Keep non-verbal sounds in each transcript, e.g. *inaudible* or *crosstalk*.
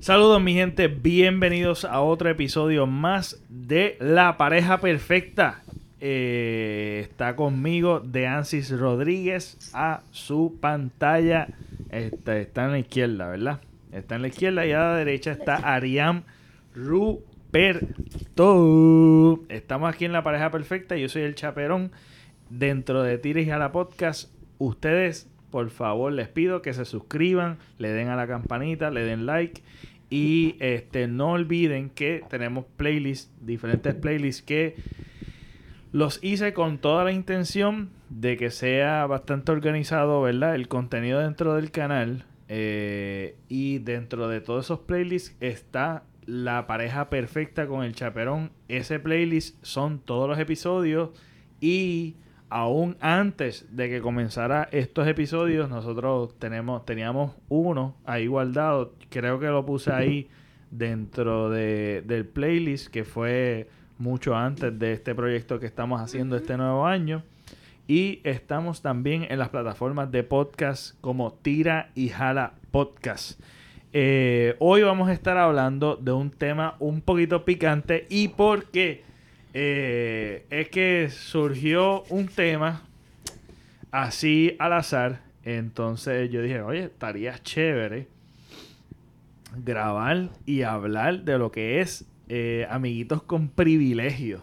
Saludos mi gente, bienvenidos a otro episodio más de La Pareja Perfecta. Eh, está conmigo Deansis Rodríguez a su pantalla. Está, está en la izquierda, ¿verdad? Está en la izquierda y a la derecha está Ariam Ruperto. Estamos aquí en La Pareja Perfecta. Yo soy el chaperón. Dentro de Tires y a la Podcast, ustedes, por favor, les pido que se suscriban, le den a la campanita, le den like. Y este no olviden que tenemos playlists, diferentes playlists que los hice con toda la intención de que sea bastante organizado, ¿verdad? El contenido dentro del canal. Eh, y dentro de todos esos playlists está la pareja perfecta con el chaperón. Ese playlist son todos los episodios y aún antes de que comenzara estos episodios, nosotros tenemos, teníamos uno ahí guardado. Creo que lo puse ahí dentro de, del playlist, que fue mucho antes de este proyecto que estamos haciendo este nuevo año. Y estamos también en las plataformas de podcast como Tira y Jala Podcast. Eh, hoy vamos a estar hablando de un tema un poquito picante y por qué eh, es que surgió un tema así al azar. Entonces yo dije, oye, estaría chévere grabar y hablar de lo que es eh, amiguitos con privilegios.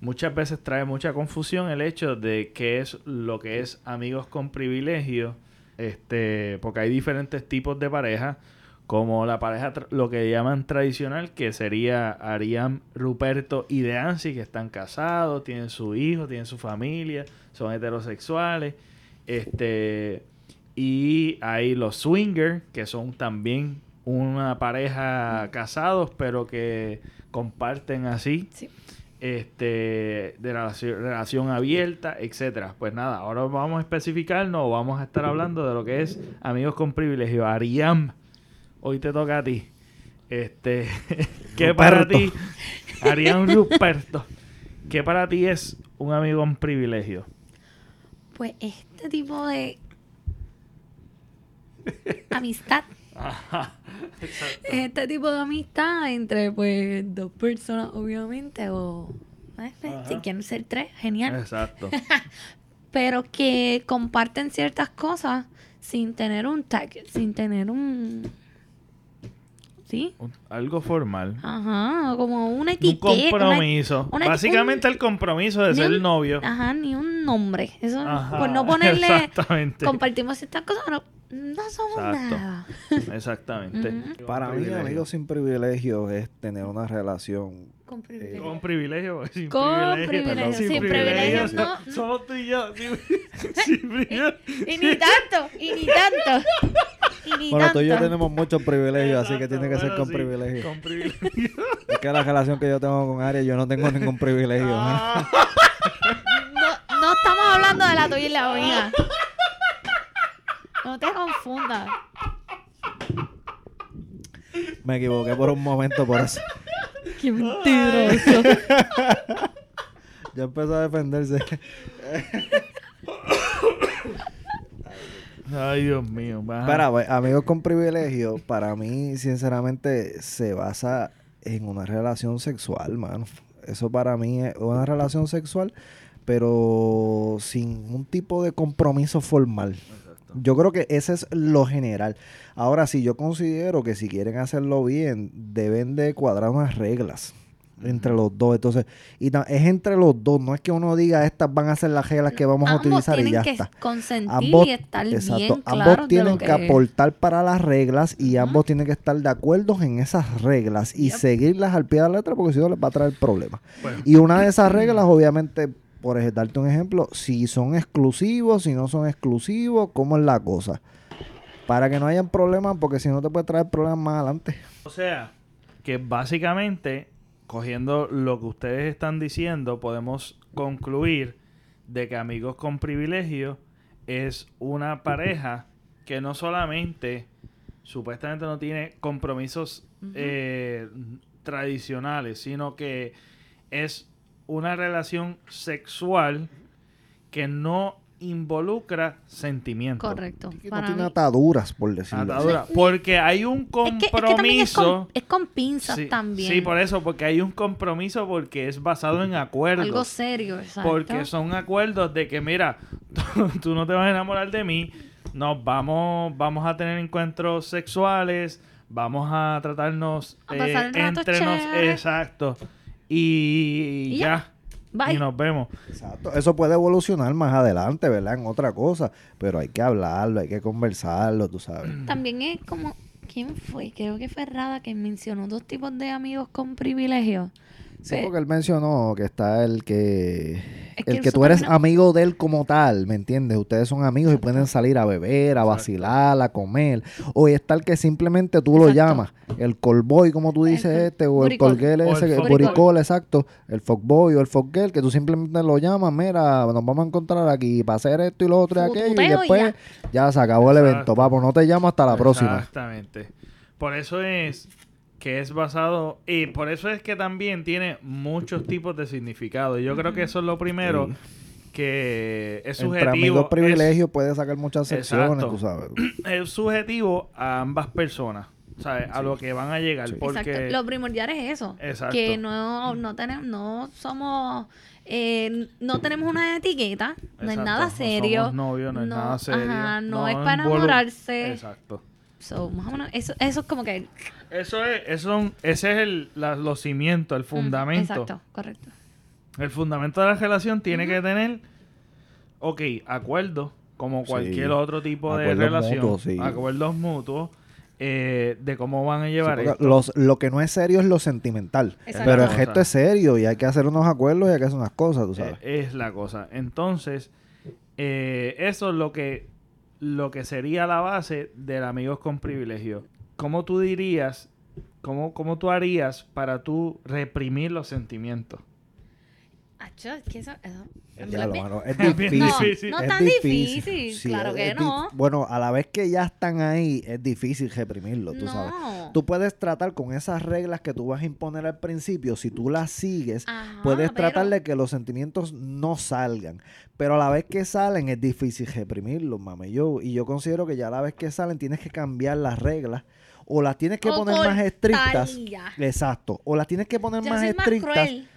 Muchas veces trae mucha confusión el hecho de qué es lo que es amigos con privilegios. Este, porque hay diferentes tipos de parejas como la pareja, lo que llaman tradicional, que sería Ariam, Ruperto y Deansi, que están casados, tienen su hijo, tienen su familia, son heterosexuales. Este, y hay los swingers, que son también una pareja casados, pero que comparten así. Este, de relación, relación abierta, etcétera. Pues nada, ahora vamos a especificarnos, vamos a estar hablando de lo que es amigos con privilegio. Ariam hoy te toca a ti. Este, *laughs* ¿qué para ti, Arián Ruperto, qué para ti es un amigo en privilegio? Pues este tipo de amistad. este tipo de amistad entre pues dos personas, obviamente, o si quieren ser tres, genial. Exacto. *laughs* Pero que comparten ciertas cosas sin tener un tag, sin tener un ¿sí? Algo formal. Ajá, como una etiqueta. Un compromiso. Básicamente el compromiso de ser el novio. Ajá, ni un nombre. Eso, por no ponerle... Exactamente. Compartimos estas cosas, no, no somos nada. Exactamente. Para mí, amigos sin privilegio es tener una relación con privilegio. con privilegio. Sin con privilegio. Sin, privilegio. no. Somos tú y yo. Sin, *laughs* privilegio. Y, ni tanto. Y ni tanto. *laughs* Bueno, tú y yo tenemos muchos privilegios, así que tiene que ser con privilegio. Con privilegio. *laughs* Es que la relación que yo tengo con Aria, yo no tengo ningún privilegio. Ah. no, no estamos hablando de la tuya y la mía. No te confundas. Me equivoqué por un momento por eso. Qué mentiroso. *laughs* ya empezó a defenderse. *laughs* Ay, Dios mío. Para, amigos con privilegio, para mí, sinceramente, se basa en una relación sexual, mano. Eso para mí es una relación sexual, pero sin un tipo de compromiso formal. Yo creo que ese es lo general. Ahora sí, yo considero que si quieren hacerlo bien, deben de cuadrar unas reglas entre los dos. Entonces, y es entre los dos, no es que uno diga estas van a ser las reglas que vamos a utilizar y ya que está. Consentir ambos, y estar bien ambos tienen que, aportar para las reglas y ambos tienen que estar de acuerdo en esas reglas y seguirlas al pie de la letra porque si no les va a traer problemas. Y una de esas reglas, obviamente, por darte un ejemplo, si son exclusivos, si no son exclusivos, cómo es la cosa. Para que no hayan problemas, porque si no te puede traer problemas más adelante. O sea, que básicamente, cogiendo lo que ustedes están diciendo, podemos concluir de que Amigos con Privilegio es una pareja que no solamente supuestamente no tiene compromisos eh, tradicionales, sino que es una relación sexual que no involucra sentimientos. Correcto. Que no Para tiene mí- ataduras, por decirlo así. Atadura. Porque hay un Es que, es que también es compromiso. con, es con pinzas sí, también. sí, por eso, porque hay un compromiso porque es basado en acuerdos. Algo serio, exacto. Porque son acuerdos de que, mira, *laughs* tú, tú no te vas a enamorar de mí, nos vamos, vamos a tener encuentros sexuales, vamos a tratarnos A pasar el rato entre nos, exacto. Y, Y ya. Bye. Y nos vemos. Exacto. Eso puede evolucionar más adelante, ¿verdad? En otra cosa. Pero hay que hablarlo, hay que conversarlo, tú sabes. También es como. ¿Quién fue? Creo que fue Rada que mencionó dos tipos de amigos con privilegios. Sí, porque él mencionó que está el que... Es que el que tú eres amigo de él como tal, ¿me entiendes? Ustedes son amigos y pueden salir a beber, a Exacto. vacilar, a comer. O está el que simplemente tú lo llamas. El callboy, como tú dices este, o el colguel ese, el buricol, exacto. El fuckboy o el fuckgirl, que tú simplemente lo llamas, mira, nos vamos a encontrar aquí para hacer esto y lo otro y aquello. Y después ya. se acabó el evento, papo. No te llamo hasta la próxima. Exactamente. Por eso es que es basado y por eso es que también tiene muchos tipos de significado. Yo creo que eso es lo primero que es Entre subjetivo. amigos es- privilegios puede sacar muchas secciones, Exacto. tú sabes. *clears throat* es subjetivo a ambas personas, ¿sabes? A lo que van a llegar. Sí. Porque Exacto. Lo primordial es eso. Exacto. Que no, no tenemos, no somos, eh, no tenemos una etiqueta, no es nada no serio. somos novios, no es nada serio, Ajá, no, no es para enamorarse. Exacto. So, más o menos, eso, eso es como que. Eso es, eso, ese es el, la- los cimientos, el fundamento. Exacto, correcto. El fundamento de la relación tiene que tener, ok, acuerdos, como Sí. cualquier otro tipo de relación, mutuos, sí. acuerdos mutuos, eh, de cómo van a Sí, llevar esto. los- lo que no es serio es lo sentimental. Exacto. Pero el gesto es serio y hay que hacer unos acuerdos y hay que hacer unas cosas, tú Eh, sabes. es la cosa. Entonces, eh, eso es lo que, lo que sería la base del amigos con privilegio. ¿Cómo tú dirías, cómo, cómo tú harías para tú reprimir los sentimientos? Acho, es que eso, eso mano, difícil. difícil. No es tan difícil, claro que no. Bueno, a la vez que ya están ahí, es difícil reprimirlo, tú sabes. No. Tú puedes tratar con esas reglas que tú vas a imponer al principio, si tú las sigues, Ajá, puedes pero- tratar de que los sentimientos no salgan. Pero a la vez que salen, es difícil reprimirlos, mame. Yo, y yo considero que ya a la vez que salen, tienes que cambiar las reglas. O las tienes que O poner más estrictas. Exacto. O las tienes que poner Yo más soy más estrictas. cruel.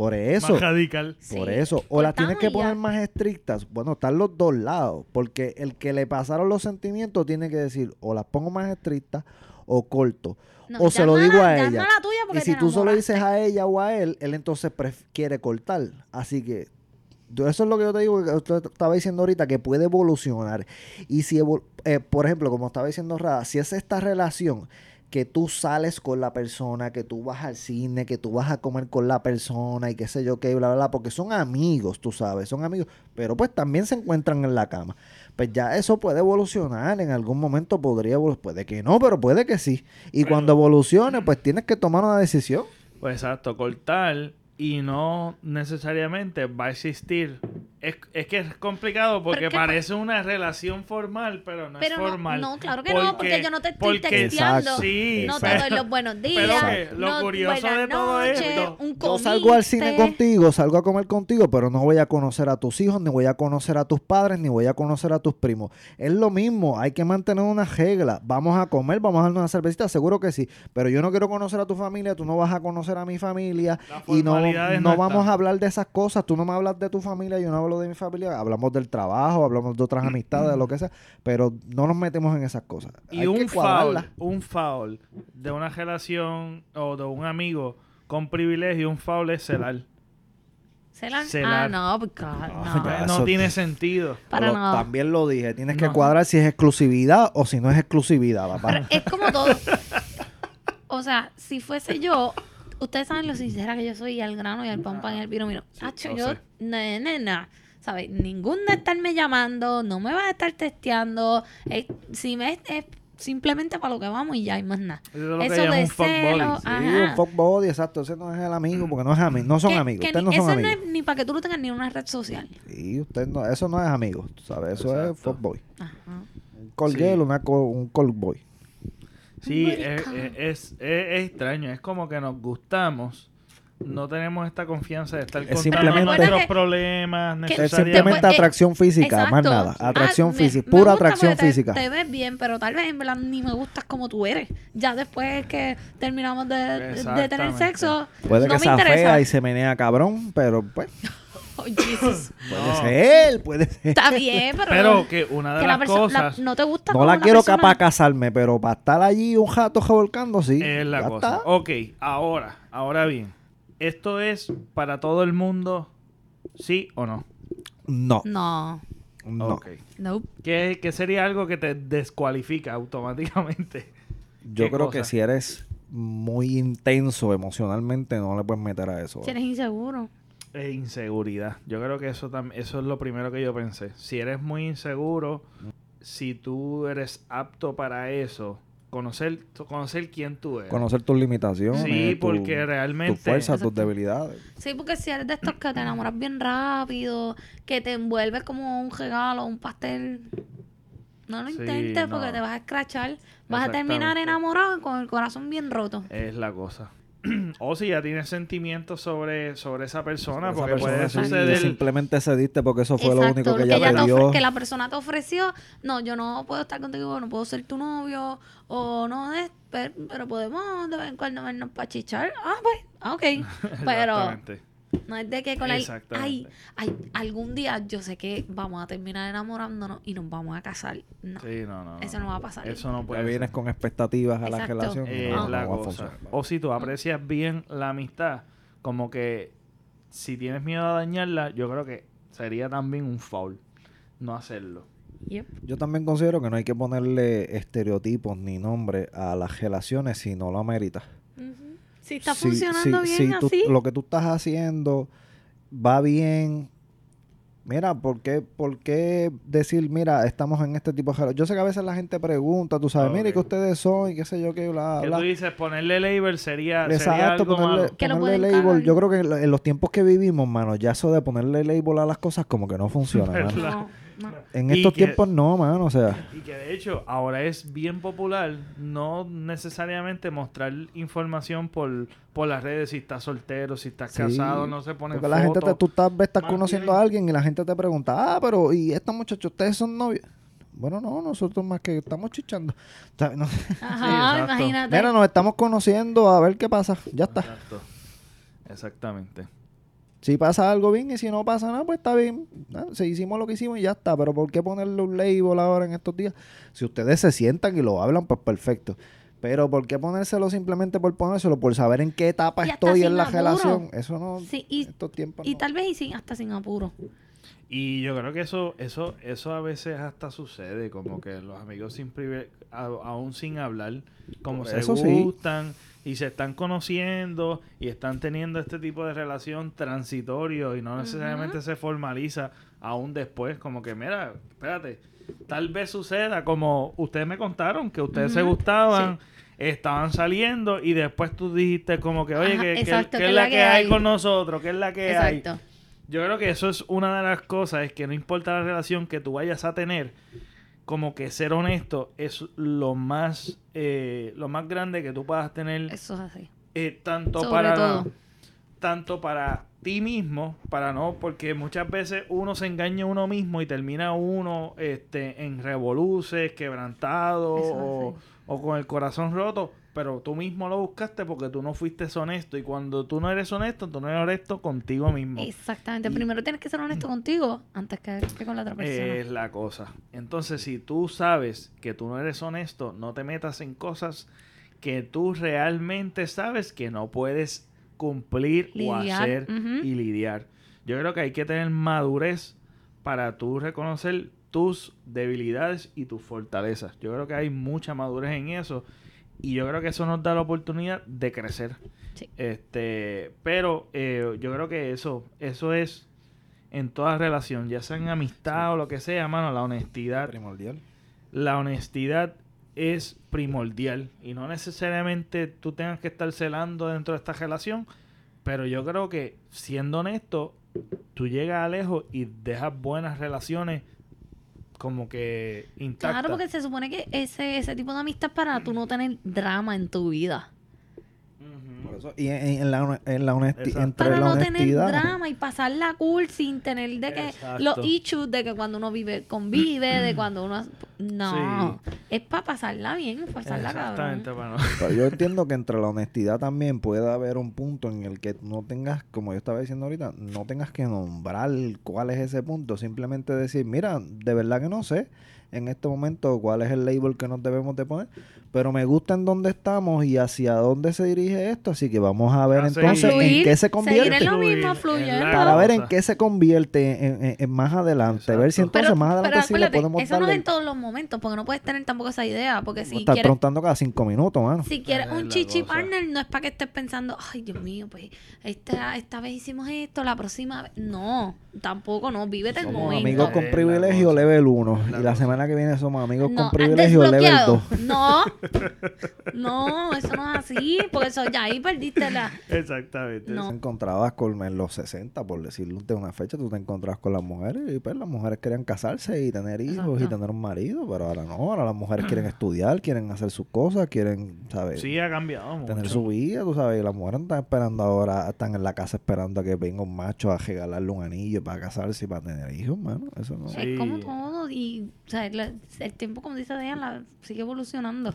Por eso. Más radical. Por Sí. eso. O las tienes que poner ya. más estrictas. Bueno, están los dos lados. Porque el que le pasaron los sentimientos tiene que decir o las pongo más estrictas o corto. No, o se lo digo a ella. la tuya Y si te tú solo dices a ella o a él, él entonces quiere cortar. Así que eso es lo que yo te digo, que usted estaba diciendo ahorita, que puede evolucionar. Y si, evol- eh, por ejemplo, como estaba diciendo Rada, si es esta relación que tú sales con la persona, que tú vas al cine, que tú vas a comer con la persona y qué sé yo qué, bla, bla, bla, porque son amigos, tú sabes, son amigos, pero pues también se encuentran en la cama. Pues ya eso puede evolucionar, en algún momento podría evolucionar, puede que no, pero puede que sí. Y Pero- cuando evolucione, pues tienes que tomar una decisión. Pues exacto, cortar y no necesariamente va a existir. Es, es que es complicado porque parece una relación formal, pero no Pero es no, formal. no, claro que no, porque yo no te estoy porque- texteando. Exacto. Sí, no te doy los buenos días. pero que lo no, curioso de todo esto- un Yo salgo al cine contigo, salgo a comer contigo, pero no voy a conocer a tus hijos, ni voy a conocer a tus padres, ni voy a conocer a tus primos. Es lo mismo, hay que mantener una regla. Vamos a comer, vamos a darnos una cervecita, seguro que sí. Pero yo no quiero conocer a tu familia, tú no vas a conocer a mi familia. Y no, no no vamos a hablar de esas cosas. Tú no me hablas de tu familia, yo no hablo de mi familia. Hablamos del trabajo, hablamos de otras amistades, de lo que sea. Pero no nos metemos en esas cosas. Y Hay un foul, un foul de una relación o de un amigo con privilegio, un foul es celar. ¿Celar? Ah, no, pues no. no tiene sentido. Para Lo- nada. También lo dije, tienes que cuadrar si es exclusividad o si no es exclusividad, papá. Pero es como todo. O sea, si fuese yo, ustedes saben lo sincera que yo soy y al grano y al pan pan y al vino vino. Hacho, lo yo, nena, ¿sabes? Ningún de estarme llamando, no me vas a estar testeando. eh, si me es, es simplemente para lo que vamos y ya hay más nada. Eso es de un fuck celo, Sí, un fuck body, exacto. Ese no es el amigo, porque no es ami- no son Que- amigos. que Ustedes ni- no son eso amigos. no es ni para que tú lo tengas ni en una red social. Sí, usted no, eso no es amigo, ¿sabes? Eso es fuck boy. Ajá. Un call Sí. girl, una un call boy. Sí, es, maricón. es- es- es extraño. Es como que nos gustamos, no tenemos esta confianza de estar Es contando nuestros problemas Es necesariamente. simplemente Pues, eh, atracción física, más Exacto. nada. Atracción Ah, me- física, me pura gusta atracción porque te- física. Te, ves bien, pero tal vez en verdad ni me gustas como tú eres. Ya después que terminamos de, de- tener sexo, Puede no que me sea interesa. fea y se menea cabrón, pero pues *laughs* Oh, Jesus. *laughs* puede ser, puede ser. Está bien, pero, Pero que una de que las la- cosas no te gusta No la quiero persona- para casarme, pero para estar allí un jato revolcando, sí. es la ya cosa. está. Ok, ahora, ahora bien. ¿Esto es para todo el mundo? ¿Sí o no? No, No. no. Ok. Nope. ¿Qué, qué sería algo que te descualifica automáticamente? Yo ¿Qué creo cosa? que si eres muy intenso emocionalmente, no le puedes meter a eso. Si eres inseguro. E inseguridad. Yo creo que eso, eso es lo primero que yo pensé. Si eres muy inseguro, si tú eres apto para eso, conocer, conocer quién tú eres. Conocer tus limitaciones. Sí, tu- porque realmente- Tus fuerzas, tus debilidades. Sí, porque si eres de estos que te enamoras bien rápido, que te envuelves como un regalo, un pastel, no lo Sí, intentes no. porque te vas a escrachar. Vas a terminar enamorado y con el corazón bien roto. Es la cosa. *clears throat* o si ya tienes sentimientos sobre, sobre esa persona, porque persona puede sí, suceder. simplemente cediste porque eso fue lo único que que, ella te dio. que la persona te ofreció, no, yo no puedo estar contigo, no puedo ser tu novio, o no, de, pero, pero podemos de vez en cuando vernos para chichar. Ah, pues, ah, ok. *laughs* Pero Exactamente. No es de que con el, ay, ay, algún día yo sé que vamos a terminar enamorándonos y nos vamos a casar. No, Sí, no, no, no. eso no va a pasar. Eso no puede Ya vienes ser. con expectativas a la Exacto. relación. no, no la va a cosa. funcionar. O si tú aprecias bien la amistad, como que si tienes miedo a dañarla, yo creo que sería también un foul no hacerlo. Yep. Yo también considero que no hay que ponerle estereotipos ni nombre a las relaciones si no lo amerita. Si está Si- funcionando si- bien si tú- así, lo que tú estás haciendo va bien. Mira, ¿por qué, ¿por qué decir, mira, estamos en este tipo de? Yo sé que a veces la gente pregunta, tú sabes, mire Ok. que ustedes son y qué sé yo, qué bla, Que bla. tú dices, ponerle label sería, sería Exacto, algo ponerle, malo. Que ponerle label. cagar. Yo creo que en lo- en los tiempos que vivimos, mano, ya eso de ponerle label a las cosas como que no funciona. *laughs* no. En estos que- tiempos no, mano, o sea. Y que de hecho ahora es bien popular no necesariamente mostrar información por, por las redes si estás soltero, si estás Sí, casado, no se pone Porque la gente, te, tú estás, estás Más conociendo bien- a alguien y la gente te pregunta, ah, pero ¿y esta muchacha, ustedes son novios? Bueno, no, nosotros más que estamos chichando. O sea, no- *laughs* Ajá, imagínate. Mira, nos estamos conociendo a ver qué pasa. Ya está. Exacto. Exactamente. Si pasa algo bien y si no pasa nada, pues está bien. Ah, Si hicimos lo que hicimos y ya está. Pero ¿por qué ponerle un label ahora en estos días? Si ustedes se sientan y lo hablan, pues perfecto. Pero ¿por qué ponérselo simplemente por ponérselo? Por saber en qué etapa estoy en la apuro. relación. Eso no... Sí, y, estos tiempos y no. tal vez y sin, hasta sin apuro. Y yo creo que eso, eso, eso a veces hasta sucede, como que los amigos sin prive- a- aún sin hablar, como se Eso sí. Y se están conociendo y están teniendo este tipo de relación transitorio y no necesariamente se formaliza aún después, como que mira, espérate, tal vez suceda como ustedes me contaron que ustedes se gustaban. Estaban saliendo y después tú dijiste como que, oye, Ajá, que, que- exacto, que es la que hay con nosotros, que es la que hay. Yo creo que eso es una de las cosas, es que no importa la relación que tú vayas a tener, como que ser honesto es lo más, eh, lo más grande que tú puedas tener, Eso es así. eh, tanto Sobre para todo. tanto para ti mismo, para no, porque muchas veces uno se engaña a uno mismo y termina uno este, en revoluces, quebrantado o, o con el corazón roto, pero tú mismo lo buscaste porque tú no fuiste honesto y cuando tú no eres honesto, tú no eres honesto contigo mismo. Exactamente. Primero tienes que ser honesto contigo antes que, que con la otra persona. Es la cosa. Entonces, si tú sabes que tú no eres honesto, no te metas en cosas que tú realmente sabes que no puedes cumplir o hacer y lidiar. Yo creo que hay que tener madurez para tú reconocer tus debilidades y tus fortalezas. Yo creo que hay mucha madurez en eso y yo creo que eso nos da la oportunidad de crecer. Sí. Este, pero eh, yo creo que eso, eso es en toda relación, ya sea en amistad o lo que sea, mano, la honestidad, Primordial. la honestidad es primordial y no necesariamente tú tengas que estar celando dentro de esta relación, pero yo creo que siendo honesto, tú llegas a lejos y dejas buenas relaciones como que intactas. Claro, porque se supone que ese, ese tipo de amistad para tú no tener drama en tu vida. Eso- y en, en la, en la honesti- Exacto. entre Para la no tener honestidad. drama y pasarla cool sin tener de que Exacto. los issues de que cuando uno vive, convive, de cuando uno... No, es para pasarla bien, pasarla cabrón. Exactamente. Pero yo entiendo que entre la honestidad también puede haber un punto en el que no tengas, como yo estaba diciendo ahorita, no tengas que nombrar cuál es ese punto. Simplemente decir, mira, de verdad que no sé en este momento cuál es el label que nos debemos de poner, pero me gusta en dónde estamos y hacia dónde se dirige esto, así que vamos a ver entonces en qué se seguir convierte. en lo mismo, en fluyendo. Para ver en qué se convierte en, en- en más adelante. Ver si Exacto. entonces más adelante pero sí le podemos eso no es darle. en todos los momentos, porque no puedes tener tampoco esa idea, porque si estar quieres preguntando cada cinco minutos, mano. Si quieres Es un chichi cosa. partner, no es para que estés pensando, ay, Dios mío, pues esta, esta vez hicimos esto, la próxima vez. No, tampoco no. Vívete el momento. amigos con privilegio level 1 Es y la cosa. Semana que viene somos amigos No, con ¿has privilegio level desbloqueado? 2. No, *laughs* no, eso no es así, porque eso ya ahí perdiste la. Exactamente. No. Te encontrabas con en los 60, por decirlo de una fecha, tú te encontrabas con las mujeres y pues las mujeres querían casarse y tener hijos y tener un marido, pero ahora no, ahora las mujeres quieren estudiar, quieren hacer sus cosas, quieren, ¿sabes? Sí, ha cambiado mucho. Tener su vida, tú sabes, y las mujeres están esperando ahora, están en la casa esperando a que venga un macho a regalarle un anillo para casarse y para tener hijos, mano. Eso no. Sí. Es como todo, y o sea, el tiempo, como dice Dejan, sigue evolucionando.